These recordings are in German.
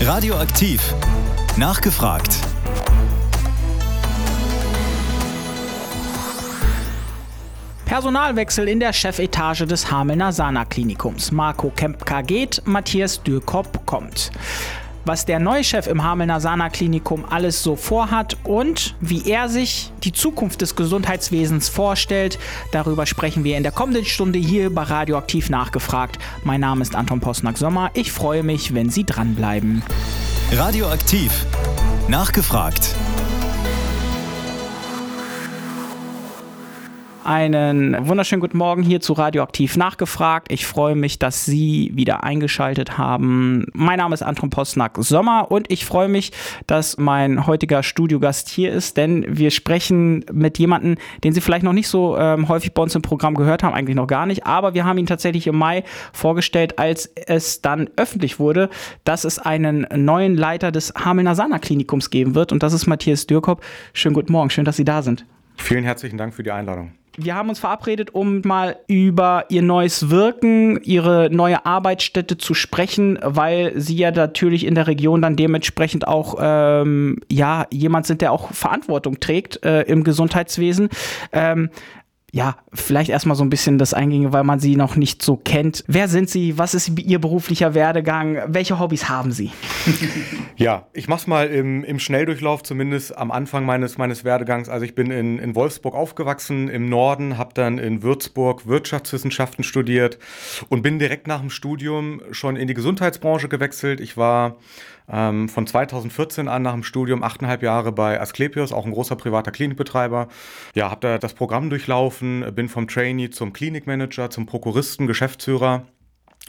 Radioaktiv. Nachgefragt. Personalwechsel in der Chefetage des Hamelner Sana-Klinikums. Marco Kempka geht, Matthias Dürkop kommt was der neue Chef im Hamelner Sana Klinikum alles so vorhat und wie er sich die Zukunft des Gesundheitswesens vorstellt. Darüber sprechen wir in der kommenden Stunde hier bei Radioaktiv nachgefragt. Mein Name ist Anton Posnack-Sommer. Ich freue mich, wenn Sie dranbleiben. Radioaktiv. Nachgefragt. Einen wunderschönen guten Morgen hier zu Radioaktiv nachgefragt. Ich freue mich, dass Sie wieder eingeschaltet haben. Mein Name ist Anton Postnack Sommer und ich freue mich, dass mein heutiger Studiogast hier ist, denn wir sprechen mit jemandem, den Sie vielleicht noch nicht so ähm, häufig bei uns im Programm gehört haben, eigentlich noch gar nicht, aber wir haben ihn tatsächlich im Mai vorgestellt, als es dann öffentlich wurde, dass es einen neuen Leiter des Hamelner Sana Klinikums geben wird und das ist Matthias Dürkop. Schönen guten Morgen, schön, dass Sie da sind. Vielen herzlichen Dank für die Einladung wir haben uns verabredet, um mal über ihr neues Wirken, ihre neue Arbeitsstätte zu sprechen, weil sie ja natürlich in der Region dann dementsprechend auch ähm, ja jemand sind, der auch Verantwortung trägt äh, im Gesundheitswesen. Ähm, ja, vielleicht erstmal so ein bisschen das Eingänge, weil man sie noch nicht so kennt. Wer sind sie? Was ist ihr beruflicher Werdegang? Welche Hobbys haben sie? ja, ich mach's mal im, im Schnelldurchlauf, zumindest am Anfang meines, meines Werdegangs. Also ich bin in, in Wolfsburg aufgewachsen, im Norden, habe dann in Würzburg Wirtschaftswissenschaften studiert und bin direkt nach dem Studium schon in die Gesundheitsbranche gewechselt. Ich war ähm, von 2014 an nach dem Studium achteinhalb Jahre bei Asklepios, auch ein großer privater Klinikbetreiber. Ja, habe da das Programm durchlaufen, bin vom Trainee zum Klinikmanager, zum Prokuristen, Geschäftsführer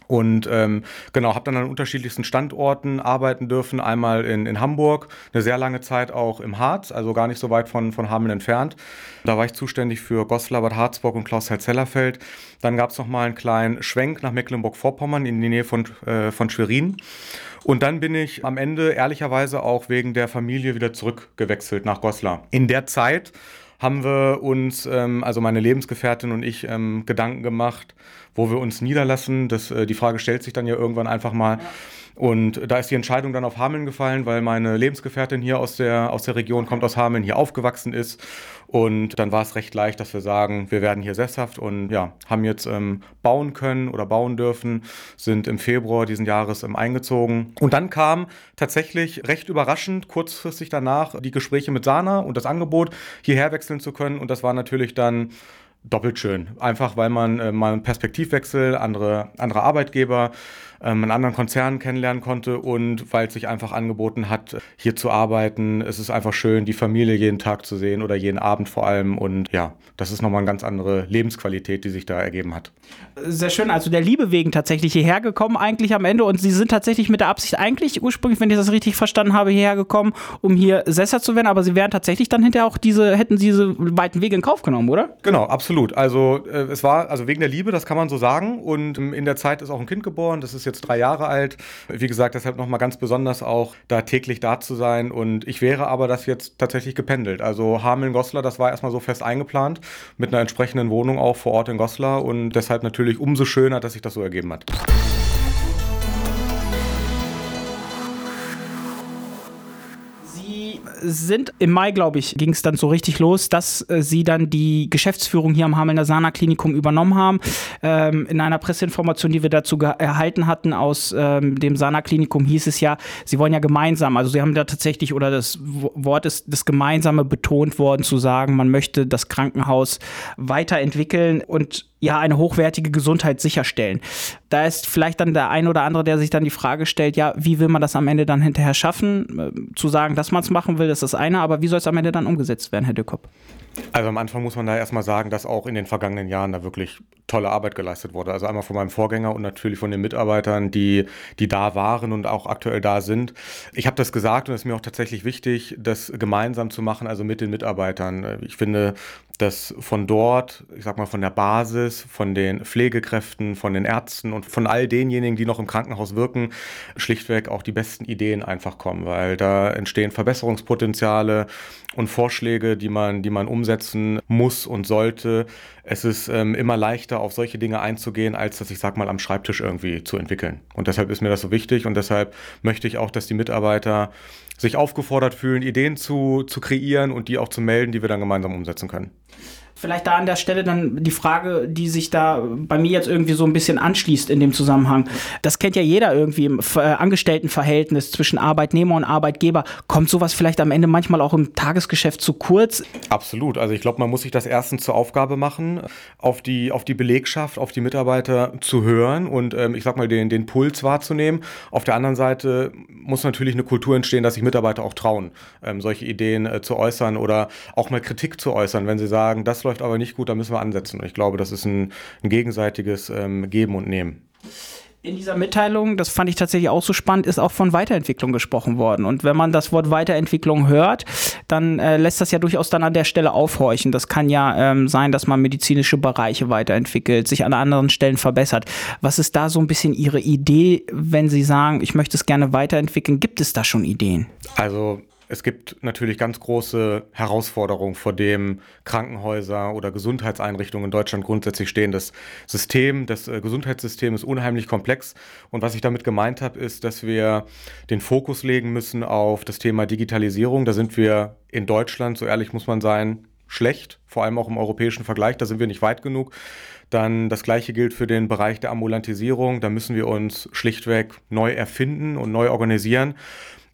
und ähm, genau, habe dann an unterschiedlichsten Standorten arbeiten dürfen. Einmal in, in Hamburg, eine sehr lange Zeit auch im Harz, also gar nicht so weit von, von Hameln entfernt. Da war ich zuständig für Goslar, Bad Harzburg und Klaus-Zellerfeld. Dann gab es nochmal einen kleinen Schwenk nach Mecklenburg-Vorpommern in die Nähe von, äh, von Schwerin. Und dann bin ich am Ende ehrlicherweise auch wegen der Familie wieder zurückgewechselt nach Goslar. In der Zeit haben wir uns, ähm, also meine Lebensgefährtin und ich, ähm, Gedanken gemacht, wo wir uns niederlassen. Das, äh, die Frage stellt sich dann ja irgendwann einfach mal. Ja und da ist die Entscheidung dann auf Hameln gefallen, weil meine Lebensgefährtin hier aus der, aus der Region kommt, aus Hameln, hier aufgewachsen ist. Und dann war es recht leicht, dass wir sagen, wir werden hier sesshaft und ja, haben jetzt ähm, bauen können oder bauen dürfen, sind im Februar diesen Jahres ähm, eingezogen. Und dann kam tatsächlich recht überraschend, kurzfristig danach, die Gespräche mit Sana und das Angebot, hierher wechseln zu können. Und das war natürlich dann doppelt schön. Einfach weil man äh, mal einen Perspektivwechsel, andere, andere Arbeitgeber, ähm, einen anderen Konzern kennenlernen konnte und weil es sich einfach angeboten hat, hier zu arbeiten. Es ist einfach schön, die Familie jeden Tag zu sehen oder jeden Abend vor allem. Und ja, das ist nochmal eine ganz andere Lebensqualität, die sich da ergeben hat. Sehr schön. Also der Liebe wegen tatsächlich hierher gekommen, eigentlich am Ende. Und Sie sind tatsächlich mit der Absicht eigentlich ursprünglich, wenn ich das richtig verstanden habe, hierher gekommen, um hier Sesser zu werden. Aber Sie wären tatsächlich dann hinterher auch diese, hätten Sie diese weiten Wege in Kauf genommen, oder? Genau, absolut. Also äh, es war, also wegen der Liebe, das kann man so sagen. Und ähm, in der Zeit ist auch ein Kind geboren. Das ist jetzt drei Jahre alt. Wie gesagt, deshalb nochmal ganz besonders auch da täglich da zu sein. Und ich wäre aber das jetzt tatsächlich gependelt. Also Hameln-Goslar, das war erstmal so fest eingeplant mit einer entsprechenden Wohnung auch vor Ort in Goslar. Und deshalb natürlich umso schöner, dass sich das so ergeben hat. Sind im Mai, glaube ich, ging es dann so richtig los, dass äh, sie dann die Geschäftsführung hier am Hamelner Sana Klinikum übernommen haben. Ähm, in einer Presseinformation, die wir dazu erhalten hatten aus ähm, dem Sana Klinikum, hieß es ja, sie wollen ja gemeinsam, also sie haben da tatsächlich, oder das Wort ist das Gemeinsame betont worden, zu sagen, man möchte das Krankenhaus weiterentwickeln und ja eine hochwertige Gesundheit sicherstellen. Da ist vielleicht dann der ein oder andere, der sich dann die Frage stellt, ja, wie will man das am Ende dann hinterher schaffen? Äh, zu sagen, dass man es machen will, ist das eine, aber wie soll es am Ende dann umgesetzt werden, Herr Dückopp? Also am Anfang muss man da erstmal sagen, dass auch in den vergangenen Jahren da wirklich tolle Arbeit geleistet wurde. Also einmal von meinem Vorgänger und natürlich von den Mitarbeitern, die, die da waren und auch aktuell da sind. Ich habe das gesagt und es ist mir auch tatsächlich wichtig, das gemeinsam zu machen, also mit den Mitarbeitern. Ich finde, dass von dort, ich sag mal von der Basis, von den Pflegekräften, von den Ärzten und von all denjenigen, die noch im Krankenhaus wirken, schlichtweg auch die besten Ideen einfach kommen, weil da entstehen Verbesserungspotenziale und Vorschläge, die man, die man umsetzen muss und sollte, es ist ähm, immer leichter, auf solche Dinge einzugehen, als das, ich sag mal, am Schreibtisch irgendwie zu entwickeln. Und deshalb ist mir das so wichtig und deshalb möchte ich auch, dass die Mitarbeiter sich aufgefordert fühlen, Ideen zu, zu kreieren und die auch zu melden, die wir dann gemeinsam umsetzen können. Vielleicht da an der Stelle dann die Frage, die sich da bei mir jetzt irgendwie so ein bisschen anschließt in dem Zusammenhang. Das kennt ja jeder irgendwie im äh, Angestelltenverhältnis zwischen Arbeitnehmer und Arbeitgeber. Kommt sowas vielleicht am Ende manchmal auch im Tagesgeschäft zu kurz? Absolut. Also ich glaube, man muss sich das erstens zur Aufgabe machen, auf die, auf die Belegschaft, auf die Mitarbeiter zu hören und ähm, ich sag mal, den, den Puls wahrzunehmen. Auf der anderen Seite muss natürlich eine Kultur entstehen, dass sich Mitarbeiter auch trauen, ähm, solche Ideen äh, zu äußern oder auch mal Kritik zu äußern, wenn sie sagen, das läuft aber nicht gut, da müssen wir ansetzen. Und ich glaube, das ist ein, ein gegenseitiges ähm, Geben und Nehmen. In dieser Mitteilung, das fand ich tatsächlich auch so spannend, ist auch von Weiterentwicklung gesprochen worden. Und wenn man das Wort Weiterentwicklung hört, dann äh, lässt das ja durchaus dann an der Stelle aufhorchen. Das kann ja ähm, sein, dass man medizinische Bereiche weiterentwickelt, sich an anderen Stellen verbessert. Was ist da so ein bisschen Ihre Idee, wenn Sie sagen, ich möchte es gerne weiterentwickeln? Gibt es da schon Ideen? Also es gibt natürlich ganz große Herausforderungen, vor dem Krankenhäuser oder Gesundheitseinrichtungen in Deutschland grundsätzlich stehen. Das System, das äh, Gesundheitssystem ist unheimlich komplex. Und was ich damit gemeint habe, ist, dass wir den Fokus legen müssen auf das Thema Digitalisierung. Da sind wir in Deutschland, so ehrlich muss man sein, schlecht, vor allem auch im europäischen Vergleich. Da sind wir nicht weit genug. Dann das gleiche gilt für den Bereich der Ambulantisierung. Da müssen wir uns schlichtweg neu erfinden und neu organisieren.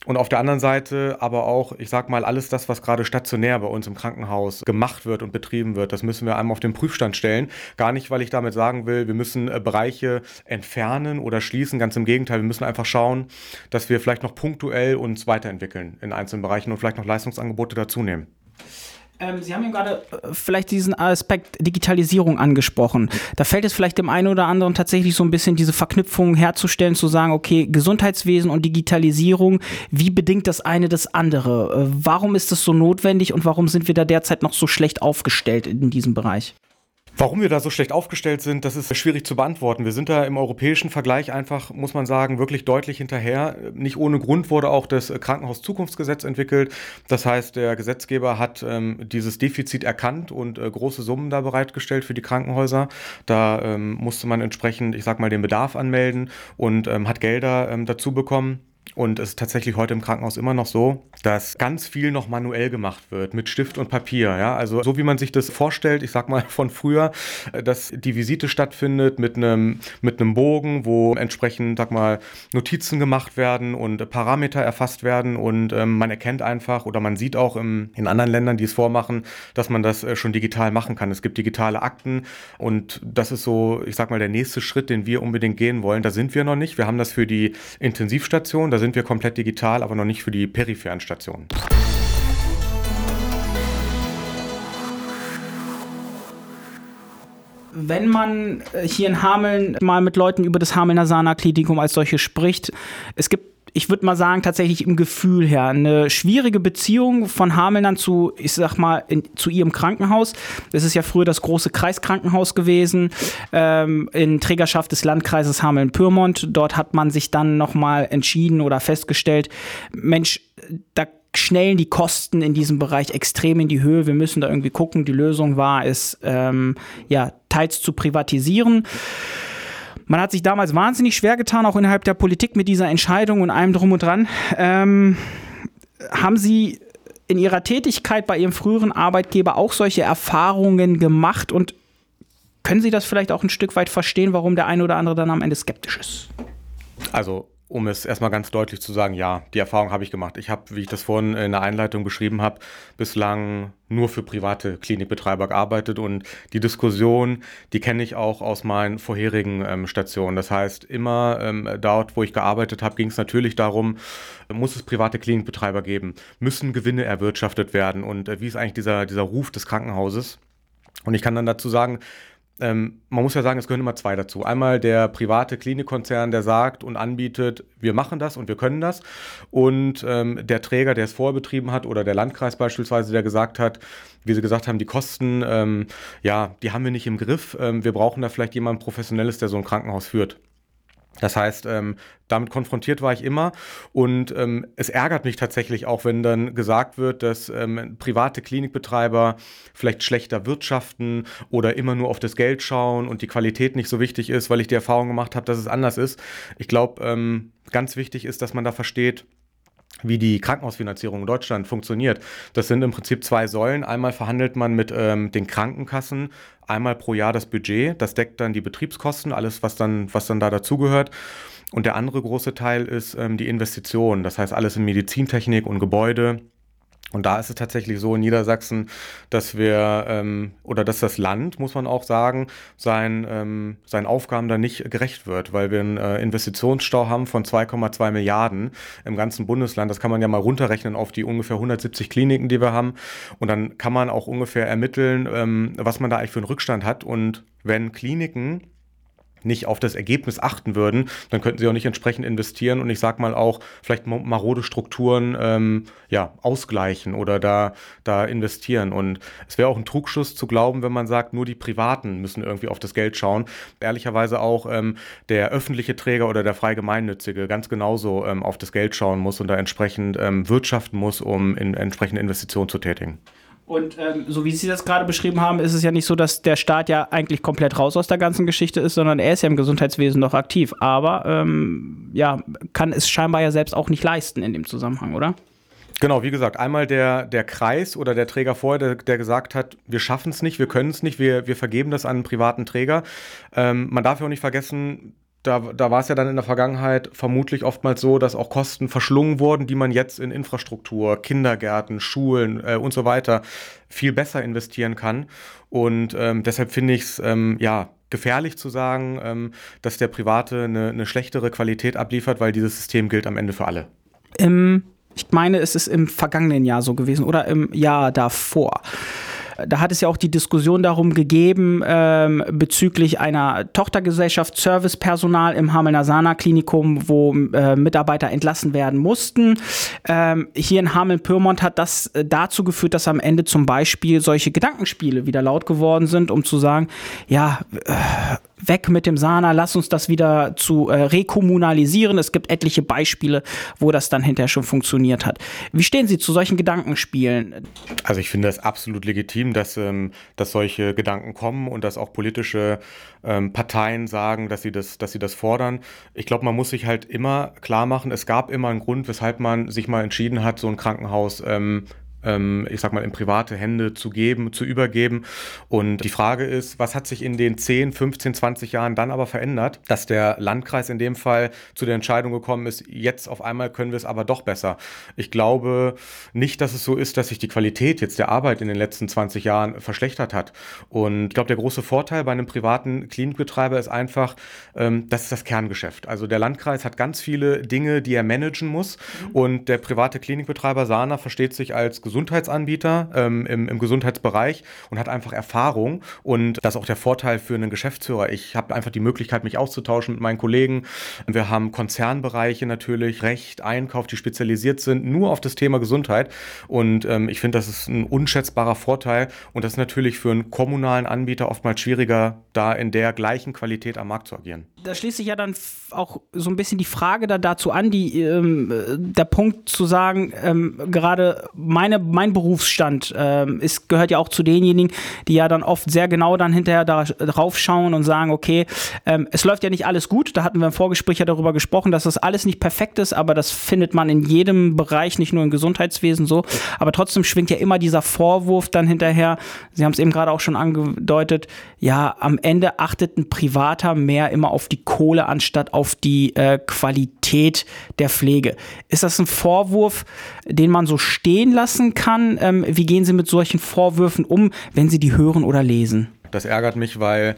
Und auf der anderen Seite aber auch, ich sag mal, alles das, was gerade stationär bei uns im Krankenhaus gemacht wird und betrieben wird, das müssen wir einmal auf den Prüfstand stellen. Gar nicht, weil ich damit sagen will, wir müssen äh, Bereiche entfernen oder schließen. Ganz im Gegenteil, wir müssen einfach schauen, dass wir vielleicht noch punktuell uns weiterentwickeln in einzelnen Bereichen und vielleicht noch Leistungsangebote dazu nehmen. Ähm, Sie haben ja gerade äh, vielleicht diesen Aspekt Digitalisierung angesprochen. Da fällt es vielleicht dem einen oder anderen tatsächlich so ein bisschen diese Verknüpfung herzustellen, zu sagen, okay, Gesundheitswesen und Digitalisierung, wie bedingt das eine das andere? Äh, warum ist das so notwendig und warum sind wir da derzeit noch so schlecht aufgestellt in diesem Bereich? Warum wir da so schlecht aufgestellt sind, das ist schwierig zu beantworten. Wir sind da im europäischen Vergleich einfach, muss man sagen, wirklich deutlich hinterher. Nicht ohne Grund wurde auch das Krankenhauszukunftsgesetz entwickelt. Das heißt, der Gesetzgeber hat ähm, dieses Defizit erkannt und äh, große Summen da bereitgestellt für die Krankenhäuser. Da ähm, musste man entsprechend, ich sag mal, den Bedarf anmelden und ähm, hat Gelder ähm, dazu bekommen. Und es ist tatsächlich heute im Krankenhaus immer noch so, dass ganz viel noch manuell gemacht wird mit Stift und Papier. Ja? Also so wie man sich das vorstellt, ich sag mal von früher, äh, dass die Visite stattfindet mit einem mit einem Bogen, wo entsprechend, sag mal, Notizen gemacht werden und Parameter erfasst werden und ähm, man erkennt einfach oder man sieht auch im, in anderen Ländern, die es vormachen, dass man das äh, schon digital machen kann. Es gibt digitale Akten und das ist so, ich sag mal, der nächste Schritt, den wir unbedingt gehen wollen. Da sind wir noch nicht. Wir haben das für die Intensivstation, da sind wir komplett digital, aber noch nicht für die peripheren Stationen. wenn man äh, hier in Hameln mal mit Leuten über das Hamelner Sana-Klinikum als solches spricht, es gibt ich würde mal sagen, tatsächlich im Gefühl her. Eine schwierige Beziehung von Hamelnern zu, ich sag mal, in, zu ihrem Krankenhaus. Das ist ja früher das große Kreiskrankenhaus gewesen, ähm, in Trägerschaft des Landkreises Hameln-Pyrmont. Dort hat man sich dann nochmal entschieden oder festgestellt, Mensch, da schnellen die Kosten in diesem Bereich extrem in die Höhe. Wir müssen da irgendwie gucken. Die Lösung war es, ähm, ja, teils zu privatisieren. Man hat sich damals wahnsinnig schwer getan, auch innerhalb der Politik mit dieser Entscheidung und allem drum und dran. Ähm, haben Sie in Ihrer Tätigkeit bei Ihrem früheren Arbeitgeber auch solche Erfahrungen gemacht und können Sie das vielleicht auch ein Stück weit verstehen, warum der eine oder andere dann am Ende skeptisch ist? Also um es erstmal ganz deutlich zu sagen, ja, die Erfahrung habe ich gemacht. Ich habe, wie ich das vorhin in der Einleitung beschrieben habe, bislang nur für private Klinikbetreiber gearbeitet und die Diskussion, die kenne ich auch aus meinen vorherigen ähm, Stationen. Das heißt, immer ähm, dort, wo ich gearbeitet habe, ging es natürlich darum, muss es private Klinikbetreiber geben, müssen Gewinne erwirtschaftet werden und äh, wie ist eigentlich dieser, dieser Ruf des Krankenhauses? Und ich kann dann dazu sagen, ähm, man muss ja sagen, es gehören immer zwei dazu. Einmal der private Klinikkonzern, der sagt und anbietet, wir machen das und wir können das. Und ähm, der Träger, der es vorher betrieben hat, oder der Landkreis beispielsweise, der gesagt hat, wie Sie gesagt haben, die Kosten, ähm, ja, die haben wir nicht im Griff. Ähm, wir brauchen da vielleicht jemanden Professionelles, der so ein Krankenhaus führt. Das heißt, ähm, damit konfrontiert war ich immer und ähm, es ärgert mich tatsächlich auch, wenn dann gesagt wird, dass ähm, private Klinikbetreiber vielleicht schlechter wirtschaften oder immer nur auf das Geld schauen und die Qualität nicht so wichtig ist, weil ich die Erfahrung gemacht habe, dass es anders ist. Ich glaube, ähm, ganz wichtig ist, dass man da versteht, wie die Krankenhausfinanzierung in Deutschland funktioniert. Das sind im Prinzip zwei Säulen. Einmal verhandelt man mit ähm, den Krankenkassen einmal pro Jahr das Budget. Das deckt dann die Betriebskosten, alles, was dann, was dann da dazugehört. Und der andere große Teil ist ähm, die Investition. Das heißt, alles in Medizintechnik und Gebäude und da ist es tatsächlich so in Niedersachsen, dass wir ähm, oder dass das Land, muss man auch sagen, sein, ähm, seinen Aufgaben da nicht gerecht wird, weil wir einen äh, Investitionsstau haben von 2,2 Milliarden im ganzen Bundesland. Das kann man ja mal runterrechnen auf die ungefähr 170 Kliniken, die wir haben. Und dann kann man auch ungefähr ermitteln, ähm, was man da eigentlich für einen Rückstand hat. Und wenn Kliniken nicht auf das Ergebnis achten würden, dann könnten sie auch nicht entsprechend investieren und ich sag mal auch vielleicht marode Strukturen ähm, ja, ausgleichen oder da, da investieren. Und es wäre auch ein Trugschuss zu glauben, wenn man sagt, nur die Privaten müssen irgendwie auf das Geld schauen. Ehrlicherweise auch ähm, der öffentliche Träger oder der frei gemeinnützige ganz genauso ähm, auf das Geld schauen muss und da entsprechend ähm, wirtschaften muss, um in entsprechende Investitionen zu tätigen. Und ähm, so wie Sie das gerade beschrieben haben, ist es ja nicht so, dass der Staat ja eigentlich komplett raus aus der ganzen Geschichte ist, sondern er ist ja im Gesundheitswesen noch aktiv. Aber ähm, ja, kann es scheinbar ja selbst auch nicht leisten in dem Zusammenhang, oder? Genau, wie gesagt, einmal der, der Kreis oder der Träger vorher, der, der gesagt hat, wir schaffen es nicht, wir können es nicht, wir, wir vergeben das an einen privaten Träger. Ähm, man darf ja auch nicht vergessen, da, da war es ja dann in der Vergangenheit vermutlich oftmals so, dass auch Kosten verschlungen wurden, die man jetzt in Infrastruktur, Kindergärten, Schulen äh, und so weiter viel besser investieren kann. Und ähm, deshalb finde ich es ähm, ja gefährlich zu sagen, ähm, dass der Private eine, eine schlechtere Qualität abliefert, weil dieses System gilt am Ende für alle. Ich meine, es ist im vergangenen Jahr so gewesen oder im Jahr davor. Da hat es ja auch die Diskussion darum gegeben ähm, bezüglich einer Tochtergesellschaft Servicepersonal im Hamelner Sana Klinikum, wo äh, Mitarbeiter entlassen werden mussten. Ähm, hier in Hameln-Pyrmont hat das äh, dazu geführt, dass am Ende zum Beispiel solche Gedankenspiele wieder laut geworden sind, um zu sagen, ja, äh, weg mit dem Sana, lass uns das wieder zu äh, rekommunalisieren. Es gibt etliche Beispiele, wo das dann hinterher schon funktioniert hat. Wie stehen Sie zu solchen Gedankenspielen? Also ich finde es absolut legitim, dass, ähm, dass solche Gedanken kommen und dass auch politische ähm, Parteien sagen, dass sie das, dass sie das fordern. Ich glaube, man muss sich halt immer klar machen, es gab immer einen Grund, weshalb man sich mal entschieden hat, so ein Krankenhaus ähm, ähm, ich sag mal, in private Hände zu geben, zu übergeben. Und die Frage ist, was hat sich in den 10, 15, 20 Jahren dann aber verändert, dass der Landkreis in dem Fall zu der Entscheidung gekommen ist, jetzt auf einmal können wir es aber doch besser. Ich glaube nicht, dass es so ist, dass sich die Qualität jetzt der Arbeit in den letzten 20 Jahren verschlechtert hat. Und ich glaube, der große Vorteil bei einem privaten Klinikbetreiber ist einfach, ähm, das ist das Kerngeschäft. Also der Landkreis hat ganz viele Dinge, die er managen muss. Mhm. Und der private Klinikbetreiber Sana versteht sich als Gesundheits Gesundheitsanbieter ähm, im, im Gesundheitsbereich und hat einfach Erfahrung. Und das ist auch der Vorteil für einen Geschäftsführer. Ich habe einfach die Möglichkeit, mich auszutauschen mit meinen Kollegen. Wir haben Konzernbereiche natürlich, Recht, Einkauf, die spezialisiert sind nur auf das Thema Gesundheit. Und ähm, ich finde, das ist ein unschätzbarer Vorteil. Und das ist natürlich für einen kommunalen Anbieter oftmals schwieriger, da in der gleichen Qualität am Markt zu agieren. Da schließt sich ja dann auch so ein bisschen die Frage da dazu an, die, ähm, der Punkt zu sagen, ähm, gerade meine mein Berufsstand ähm, ist, gehört ja auch zu denjenigen, die ja dann oft sehr genau dann hinterher da, drauf schauen und sagen, okay, ähm, es läuft ja nicht alles gut. Da hatten wir im Vorgespräch ja darüber gesprochen, dass das alles nicht perfekt ist, aber das findet man in jedem Bereich, nicht nur im Gesundheitswesen so. Aber trotzdem schwingt ja immer dieser Vorwurf dann hinterher, Sie haben es eben gerade auch schon angedeutet, ja, am Ende achtet ein Privater mehr immer auf die Kohle anstatt auf die äh, Qualität der Pflege. Ist das ein Vorwurf, den man so stehen lassen kann? Ähm, wie gehen Sie mit solchen Vorwürfen um, wenn Sie die hören oder lesen? Das ärgert mich, weil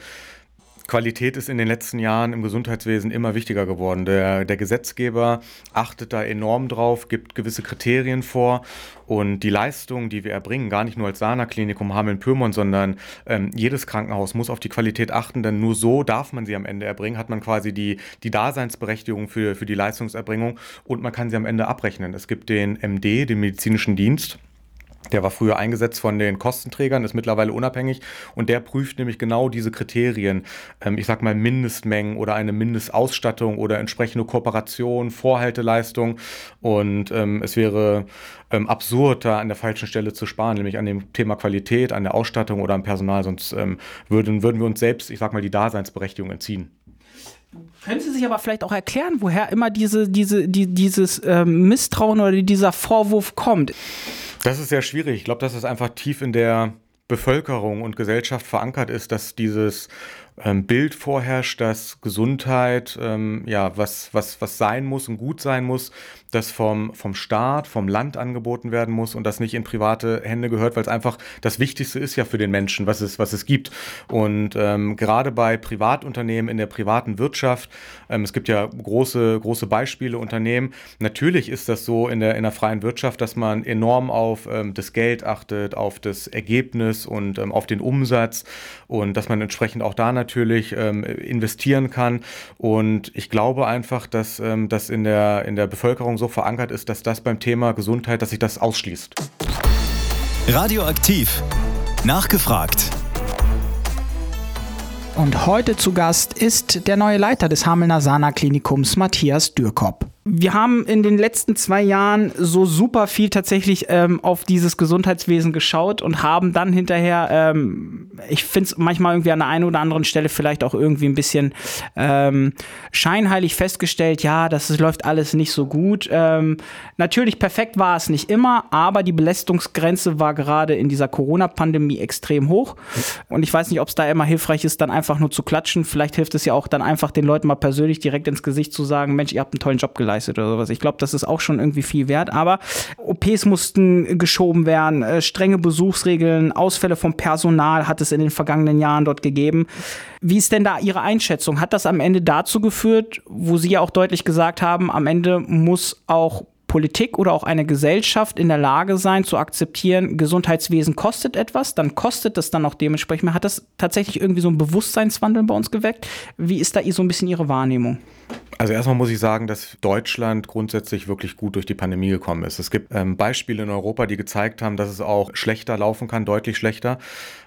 Qualität ist in den letzten Jahren im Gesundheitswesen immer wichtiger geworden. Der, der Gesetzgeber achtet da enorm drauf, gibt gewisse Kriterien vor und die Leistungen, die wir erbringen, gar nicht nur als Sana-Klinikum Hameln-Pyrmont, sondern ähm, jedes Krankenhaus muss auf die Qualität achten, denn nur so darf man sie am Ende erbringen, hat man quasi die, die Daseinsberechtigung für, für die Leistungserbringung und man kann sie am Ende abrechnen. Es gibt den MD, den medizinischen Dienst, Der war früher eingesetzt von den Kostenträgern, ist mittlerweile unabhängig und der prüft nämlich genau diese Kriterien. Ähm, ich sag mal Mindestmengen oder eine Mindestausstattung oder entsprechende Kooperation, Vorhalteleistung. Und ähm, es wäre ähm, absurd, da an der falschen Stelle zu sparen, nämlich an dem Thema Qualität, an der Ausstattung oder am Personal. Sonst ähm, würden, würden wir uns selbst, ich sag mal, die Daseinsberechtigung entziehen. Können Sie sich aber vielleicht auch erklären, woher immer diese, diese, die, dieses Misstrauen oder dieser Vorwurf kommt? Das ist sehr schwierig. Ich glaube, dass es einfach tief in der Bevölkerung und Gesellschaft verankert ist, dass dieses Bild vorherrscht, dass Gesundheit ähm, ja was, was, was sein muss und gut sein muss, das vom, vom Staat, vom Land angeboten werden muss und das nicht in private Hände gehört, weil es einfach das Wichtigste ist ja für den Menschen, was es, was es gibt. Und ähm, gerade bei Privatunternehmen in der privaten Wirtschaft, ähm, es gibt ja große, große Beispiele, Unternehmen, natürlich ist das so in der, in der freien Wirtschaft, dass man enorm auf ähm, das Geld achtet, auf das Ergebnis und ähm, auf den Umsatz und dass man entsprechend auch da natürlich ähm, investieren kann. Und ich glaube einfach, dass ähm, das in der, in der Bevölkerung so verankert ist, dass das beim Thema Gesundheit, dass sich das ausschließt. Radioaktiv. Nachgefragt. Und heute zu Gast ist der neue Leiter des Hamelner Sana Klinikums, Matthias Dürkop wir haben in den letzten zwei Jahren so super viel tatsächlich ähm, auf dieses Gesundheitswesen geschaut und haben dann hinterher, ähm, ich finde es manchmal irgendwie an der einen oder anderen Stelle vielleicht auch irgendwie ein bisschen ähm, scheinheilig festgestellt, ja, das läuft alles nicht so gut. Ähm, natürlich perfekt war es nicht immer, aber die Belastungsgrenze war gerade in dieser Corona-Pandemie extrem hoch. Und ich weiß nicht, ob es da immer hilfreich ist, dann einfach nur zu klatschen. Vielleicht hilft es ja auch dann einfach den Leuten mal persönlich direkt ins Gesicht zu sagen, Mensch, ihr habt einen tollen Job geleistet geleistet oder sowas. Ich glaube, das ist auch schon irgendwie viel wert. Aber OPs mussten geschoben werden, äh, strenge Besuchsregeln, Ausfälle vom Personal hat es in den vergangenen Jahren dort gegeben. Wie ist denn da Ihre Einschätzung? Hat das am Ende dazu geführt, wo Sie ja auch deutlich gesagt haben, am Ende muss auch Politik oder auch eine Gesellschaft in der Lage sein zu akzeptieren, Gesundheitswesen kostet etwas, dann kostet das dann auch dementsprechend. Hat das tatsächlich irgendwie so einen Bewusstseinswandel bei uns geweckt? Wie ist da so ein bisschen Ihre Wahrnehmung? Also erstmal muss ich sagen, dass Deutschland grundsätzlich wirklich gut durch die Pandemie gekommen ist. Es gibt ähm, Beispiele in Europa, die gezeigt haben, dass es auch schlechter laufen kann, deutlich schlechter.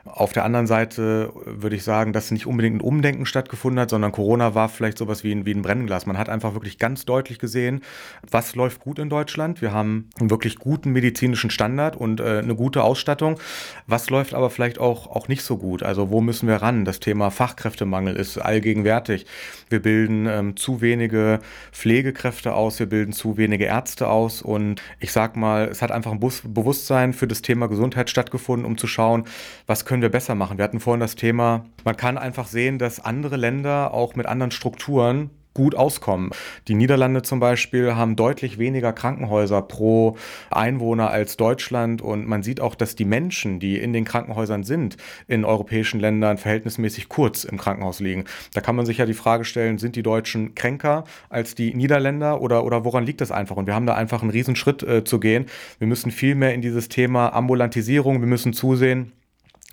Auf der anderen Seite würde ich sagen, dass nicht unbedingt ein Umdenken stattgefunden hat, sondern Corona war vielleicht sowas wie ein, wie ein Brennglas. Man hat einfach wirklich ganz deutlich gesehen, was läuft gut in Deutschland. Wir haben einen wirklich guten medizinischen Standard und äh, eine gute Ausstattung. Was läuft aber vielleicht auch, auch nicht so gut? Also wo müssen wir ran? Das Thema Fachkräftemangel ist allgegenwärtig. Wir bilden ähm, zu wenige Pflegekräfte aus, wir bilden zu wenige Ärzte aus und ich sag mal, es hat einfach ein Bewusstsein für das Thema Gesundheit stattgefunden, um zu schauen, was können wir besser machen. Wir hatten vorhin das Thema, man kann einfach sehen, dass andere Länder auch mit anderen Strukturen gut auskommen. Die Niederlande zum Beispiel haben deutlich weniger Krankenhäuser pro Einwohner als Deutschland und man sieht auch, dass die Menschen, die in den Krankenhäusern sind, in europäischen Ländern verhältnismäßig kurz im Krankenhaus liegen. Da kann man sich ja die Frage stellen, sind die Deutschen kränker als die Niederländer oder, oder woran liegt das einfach? Und wir haben da einfach einen Riesenschritt äh, zu gehen. Wir müssen viel mehr in dieses Thema Ambulantisierung, wir müssen zusehen,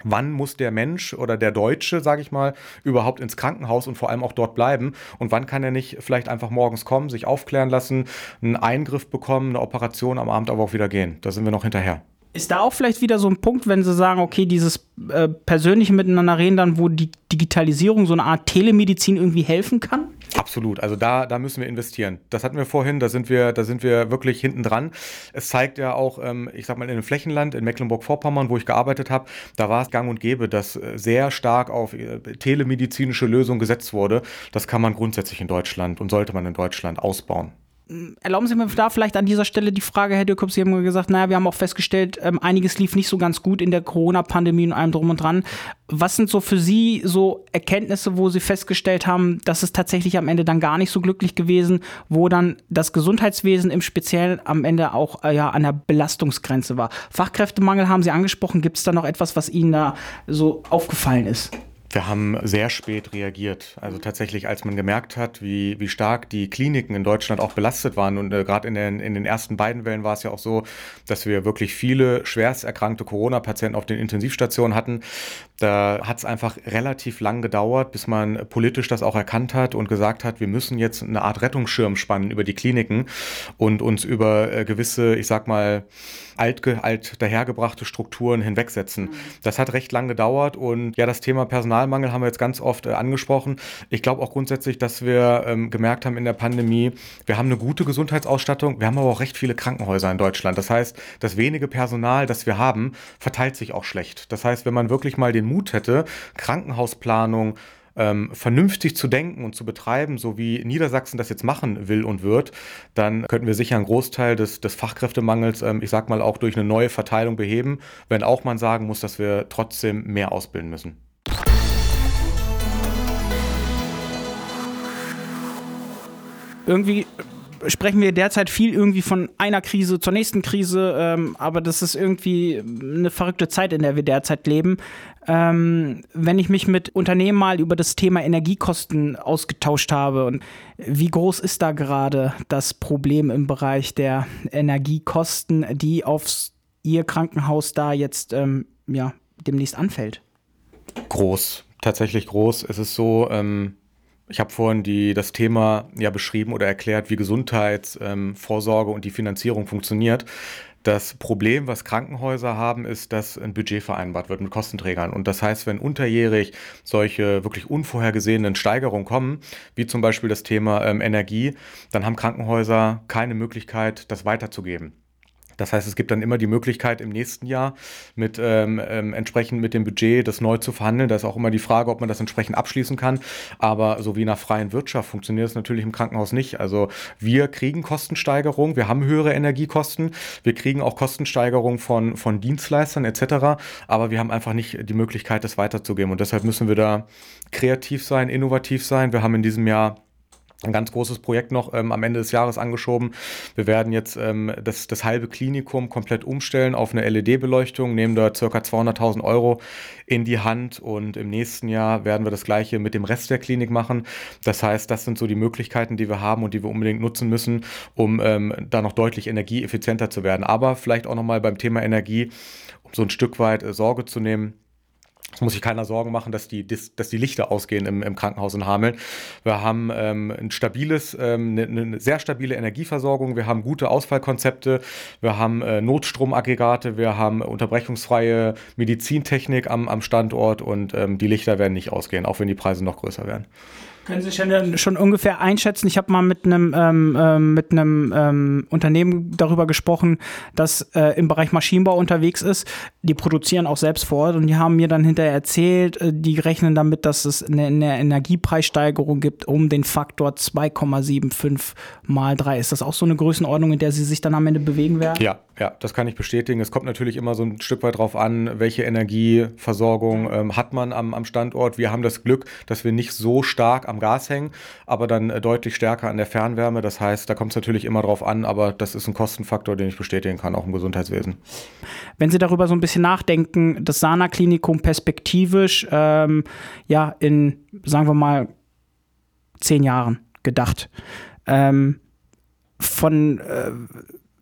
wann muss der Mensch oder der Deutsche, sage ich mal, überhaupt ins Krankenhaus und vor allem auch dort bleiben und wann kann er nicht vielleicht einfach morgens kommen, sich aufklären lassen, einen Eingriff bekommen, eine Operation am Abend aber auch wieder gehen. Da sind wir noch hinterher. Ist da auch vielleicht wieder so ein Punkt, wenn Sie sagen, okay, dieses äh, persönliche Miteinander reden, dann wo die Digitalisierung so eine Art Telemedizin irgendwie helfen kann? Absolut. Also da, da müssen wir investieren. Das hatten wir vorhin, da sind wir, da sind wir wirklich hinten dran. Es zeigt ja auch, ähm, ich sag mal, in einem Flächenland, in Mecklenburg-Vorpommern, wo ich gearbeitet habe, da war es gang und gäbe, dass äh, sehr stark auf äh, telemedizinische Lösungen gesetzt wurde. Das kann man grundsätzlich in Deutschland und sollte man in Deutschland ausbauen. Erlauben Sie mir da vielleicht an dieser Stelle die Frage, Herr Dirkup, Sie haben gesagt, naja, wir haben auch festgestellt, ähm, einiges lief nicht so ganz gut in der Corona-Pandemie und allem drum und dran. Was sind so für Sie so Erkenntnisse, wo Sie festgestellt haben, dass es tatsächlich am Ende dann gar nicht so glücklich gewesen, wo dann das Gesundheitswesen im Speziellen am Ende auch äh, ja, an der Belastungsgrenze war? Fachkräftemangel haben Sie angesprochen. Gibt es da noch etwas, was Ihnen da so aufgefallen ist? Wir haben sehr spät reagiert. Also tatsächlich, als man gemerkt hat, wie, wie stark die Kliniken in Deutschland auch belastet waren. Und äh, gerade in den, in den ersten beiden Wellen war es ja auch so, dass wir wirklich viele schwerst erkrankte Corona-Patienten auf den Intensivstationen hatten. Da hat es einfach relativ lang gedauert, bis man politisch das auch erkannt hat und gesagt hat, wir müssen jetzt eine Art Rettungsschirm spannen über die Kliniken und uns über äh, gewisse, ich sag mal, alt, alt dahergebrachte Strukturen hinwegsetzen. Mhm. Das hat recht lang gedauert und ja, das Thema Personalmangel haben wir jetzt ganz oft äh, angesprochen. Ich glaube auch grundsätzlich, dass wir ähm, gemerkt haben in der Pandemie, wir haben eine gute Gesundheitsausstattung, wir haben aber auch recht viele Krankenhäuser in Deutschland. Das heißt, das wenige Personal, das wir haben, verteilt sich auch schlecht. Das heißt, wenn man wirklich mal den Mut hätte, Krankenhausplanung, ähm, vernünftig zu denken und zu betreiben, so wie Niedersachsen das jetzt machen will und wird, dann könnten wir sicher einen Großteil des, des Fachkräftemangels, ähm, ich sag mal, auch durch eine neue Verteilung beheben, wenn auch man sagen muss, dass wir trotzdem mehr ausbilden müssen. Irgendwie sprechen wir derzeit viel irgendwie von einer Krise zur nächsten Krise, ähm, aber das ist irgendwie eine verrückte Zeit, in der wir derzeit leben. Ähm, wenn ich mich mit Unternehmen mal über das Thema Energiekosten ausgetauscht habe und wie groß ist da gerade das Problem im Bereich der Energiekosten, die auf Ihr Krankenhaus da jetzt ähm, ja, demnächst anfällt? Groß, tatsächlich groß. Es ist so, ähm, ich habe vorhin die, das Thema ja beschrieben oder erklärt, wie Gesundheitsvorsorge ähm, und die Finanzierung funktioniert. Das Problem, was Krankenhäuser haben, ist, dass ein Budget vereinbart wird mit Kostenträgern. Und das heißt, wenn unterjährig solche wirklich unvorhergesehenen Steigerungen kommen, wie zum Beispiel das Thema ähm, Energie, dann haben Krankenhäuser keine Möglichkeit, das weiterzugeben. Das heißt, es gibt dann immer die Möglichkeit, im nächsten Jahr mit ähm, ähm, entsprechend mit dem Budget das neu zu verhandeln. Da ist auch immer die Frage, ob man das entsprechend abschließen kann. Aber so wie in einer freien Wirtschaft funktioniert es natürlich im Krankenhaus nicht. Also wir kriegen Kostensteigerung, wir haben höhere Energiekosten, wir kriegen auch Kostensteigerung von, von Dienstleistern etc. Aber wir haben einfach nicht die Möglichkeit, das weiterzugeben. Und deshalb müssen wir da kreativ sein, innovativ sein. Wir haben in diesem Jahr ein ganz großes Projekt noch ähm, am Ende des Jahres angeschoben. Wir werden jetzt ähm, das, das halbe Klinikum komplett umstellen auf eine LED-Beleuchtung, nehmen da circa 200.000 Euro in die Hand und im nächsten Jahr werden wir das gleiche mit dem Rest der Klinik machen. Das heißt, das sind so die Möglichkeiten, die wir haben und die wir unbedingt nutzen müssen, um ähm, da noch deutlich energieeffizienter zu werden. Aber vielleicht auch nochmal beim Thema Energie, um so ein Stück weit äh, Sorge zu nehmen es muss sich keiner Sorgen machen, dass die, dass die Lichter ausgehen im, im Krankenhaus in Hameln. Wir haben ähm, ein stabiles, ähm, eine, eine, sehr stabile Energieversorgung. Wir haben gute Ausfallkonzepte. Wir haben äh, Notstromaggregate. Wir haben unterbrechungsfreie Medizintechnik am, am Standort und ähm, die Lichter werden nicht ausgehen, auch wenn die Preise noch größer werden. Können Sie schon, schon ungefähr einschätzen? Ich habe mal mit einem ähm, ähm, mit einem ähm, Unternehmen darüber gesprochen, das äh, im Bereich Maschinenbau unterwegs ist. Die produzieren auch selbst vor Ort und die haben mir dann hinterher erzählt, äh, die rechnen damit, dass es eine, eine Energiepreissteigerung gibt um den Faktor 2,75 mal 3. Ist das auch so eine Größenordnung, in der Sie sich dann am Ende bewegen werden? Ja, ja, das kann ich bestätigen. Es kommt natürlich immer so ein Stück weit drauf an, welche Energieversorgung ähm, hat man am, am Standort. Wir haben das Glück, dass wir nicht so stark am am Gas hängen, aber dann äh, deutlich stärker an der Fernwärme. Das heißt, da kommt es natürlich immer drauf an, aber das ist ein Kostenfaktor, den ich bestätigen kann, auch im Gesundheitswesen. Wenn Sie darüber so ein bisschen nachdenken, das Sana-Klinikum perspektivisch, ähm, ja, in, sagen wir mal, zehn Jahren gedacht. Ähm, von äh,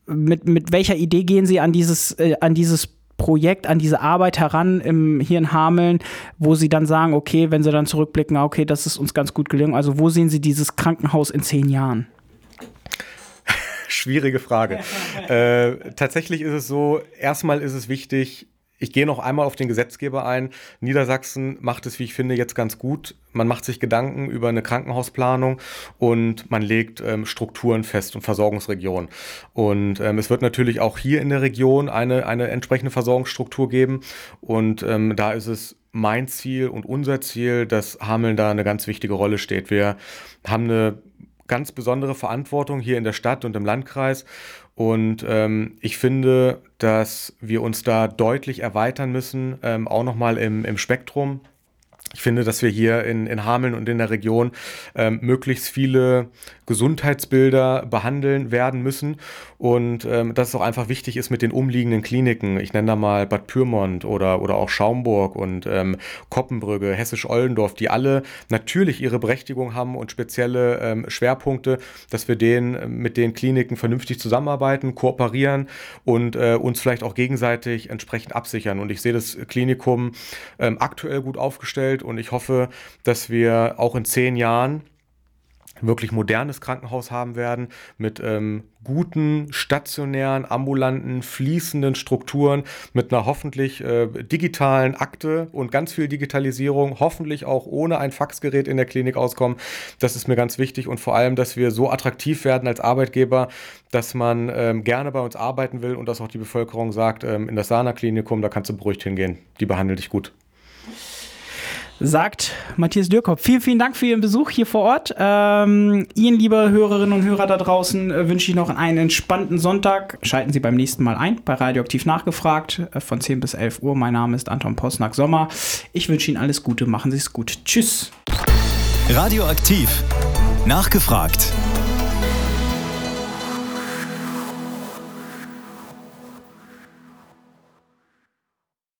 mit, mit welcher Idee gehen Sie an dieses, äh, an dieses Projekt, an diese Arbeit heran im, hier in Hameln, wo Sie dann sagen, okay, wenn Sie dann zurückblicken, okay, das ist uns ganz gut gelungen. Also wo sehen Sie dieses Krankenhaus in zehn Jahren? Schwierige Frage. äh, tatsächlich ist es so, erstmal ist es wichtig, ich gehe noch einmal auf den Gesetzgeber ein. Niedersachsen macht es, wie ich finde, jetzt ganz gut. Man macht sich Gedanken über eine Krankenhausplanung und man legt ähm, Strukturen fest und Versorgungsregionen. Und ähm, es wird natürlich auch hier in der Region eine, eine entsprechende Versorgungsstruktur geben. Und ähm, da ist es mein Ziel und unser Ziel, dass Hameln da eine ganz wichtige Rolle steht. Wir haben eine ganz besondere Verantwortung hier in der Stadt und im Landkreis. Und ähm, ich finde, dass wir uns da deutlich erweitern müssen, ähm, auch nochmal im, im Spektrum. Ich finde, dass wir hier in, in Hameln und in der Region ähm, möglichst viele Gesundheitsbilder behandeln werden müssen und ähm, dass es auch einfach wichtig ist mit den umliegenden Kliniken. Ich nenne da mal Bad Pyrmont oder, oder auch Schaumburg und ähm, Koppenbrügge, Hessisch-Ollendorf, die alle natürlich ihre Berechtigung haben und spezielle ähm, Schwerpunkte, dass wir den, mit den Kliniken vernünftig zusammenarbeiten, kooperieren und äh, uns vielleicht auch gegenseitig entsprechend absichern. Und ich sehe das Klinikum ähm, aktuell gut aufgestellt und ich hoffe, dass wir auch in zehn Jahren wirklich modernes Krankenhaus haben werden mit ähm, guten, stationären, ambulanten, fließenden Strukturen, mit einer hoffentlich äh, digitalen Akte und ganz viel Digitalisierung, hoffentlich auch ohne ein Faxgerät in der Klinik auskommen. Das ist mir ganz wichtig. Und vor allem, dass wir so attraktiv werden als Arbeitgeber, dass man ähm, gerne bei uns arbeiten will und dass auch die Bevölkerung sagt, ähm, in das Sana-Klinikum, da kannst du beruhigt hingehen, die behandelt dich gut sagt Matthias Dürkop. Vielen, vielen Dank für Ihren Besuch hier vor Ort. Ähm, Ihnen, liebe Hörerinnen und Hörer da draußen, äh, wünsche ich noch einen entspannten Sonntag. Schalten Sie beim nächsten Mal ein bei Radioaktiv Nachgefragt äh, von 10 bis 11 Uhr. Mein Name ist Anton Posnack-Sommer. Ich wünsche Ihnen alles Gute. Machen Sie es gut. Tschüss. Radioaktiv. Nachgefragt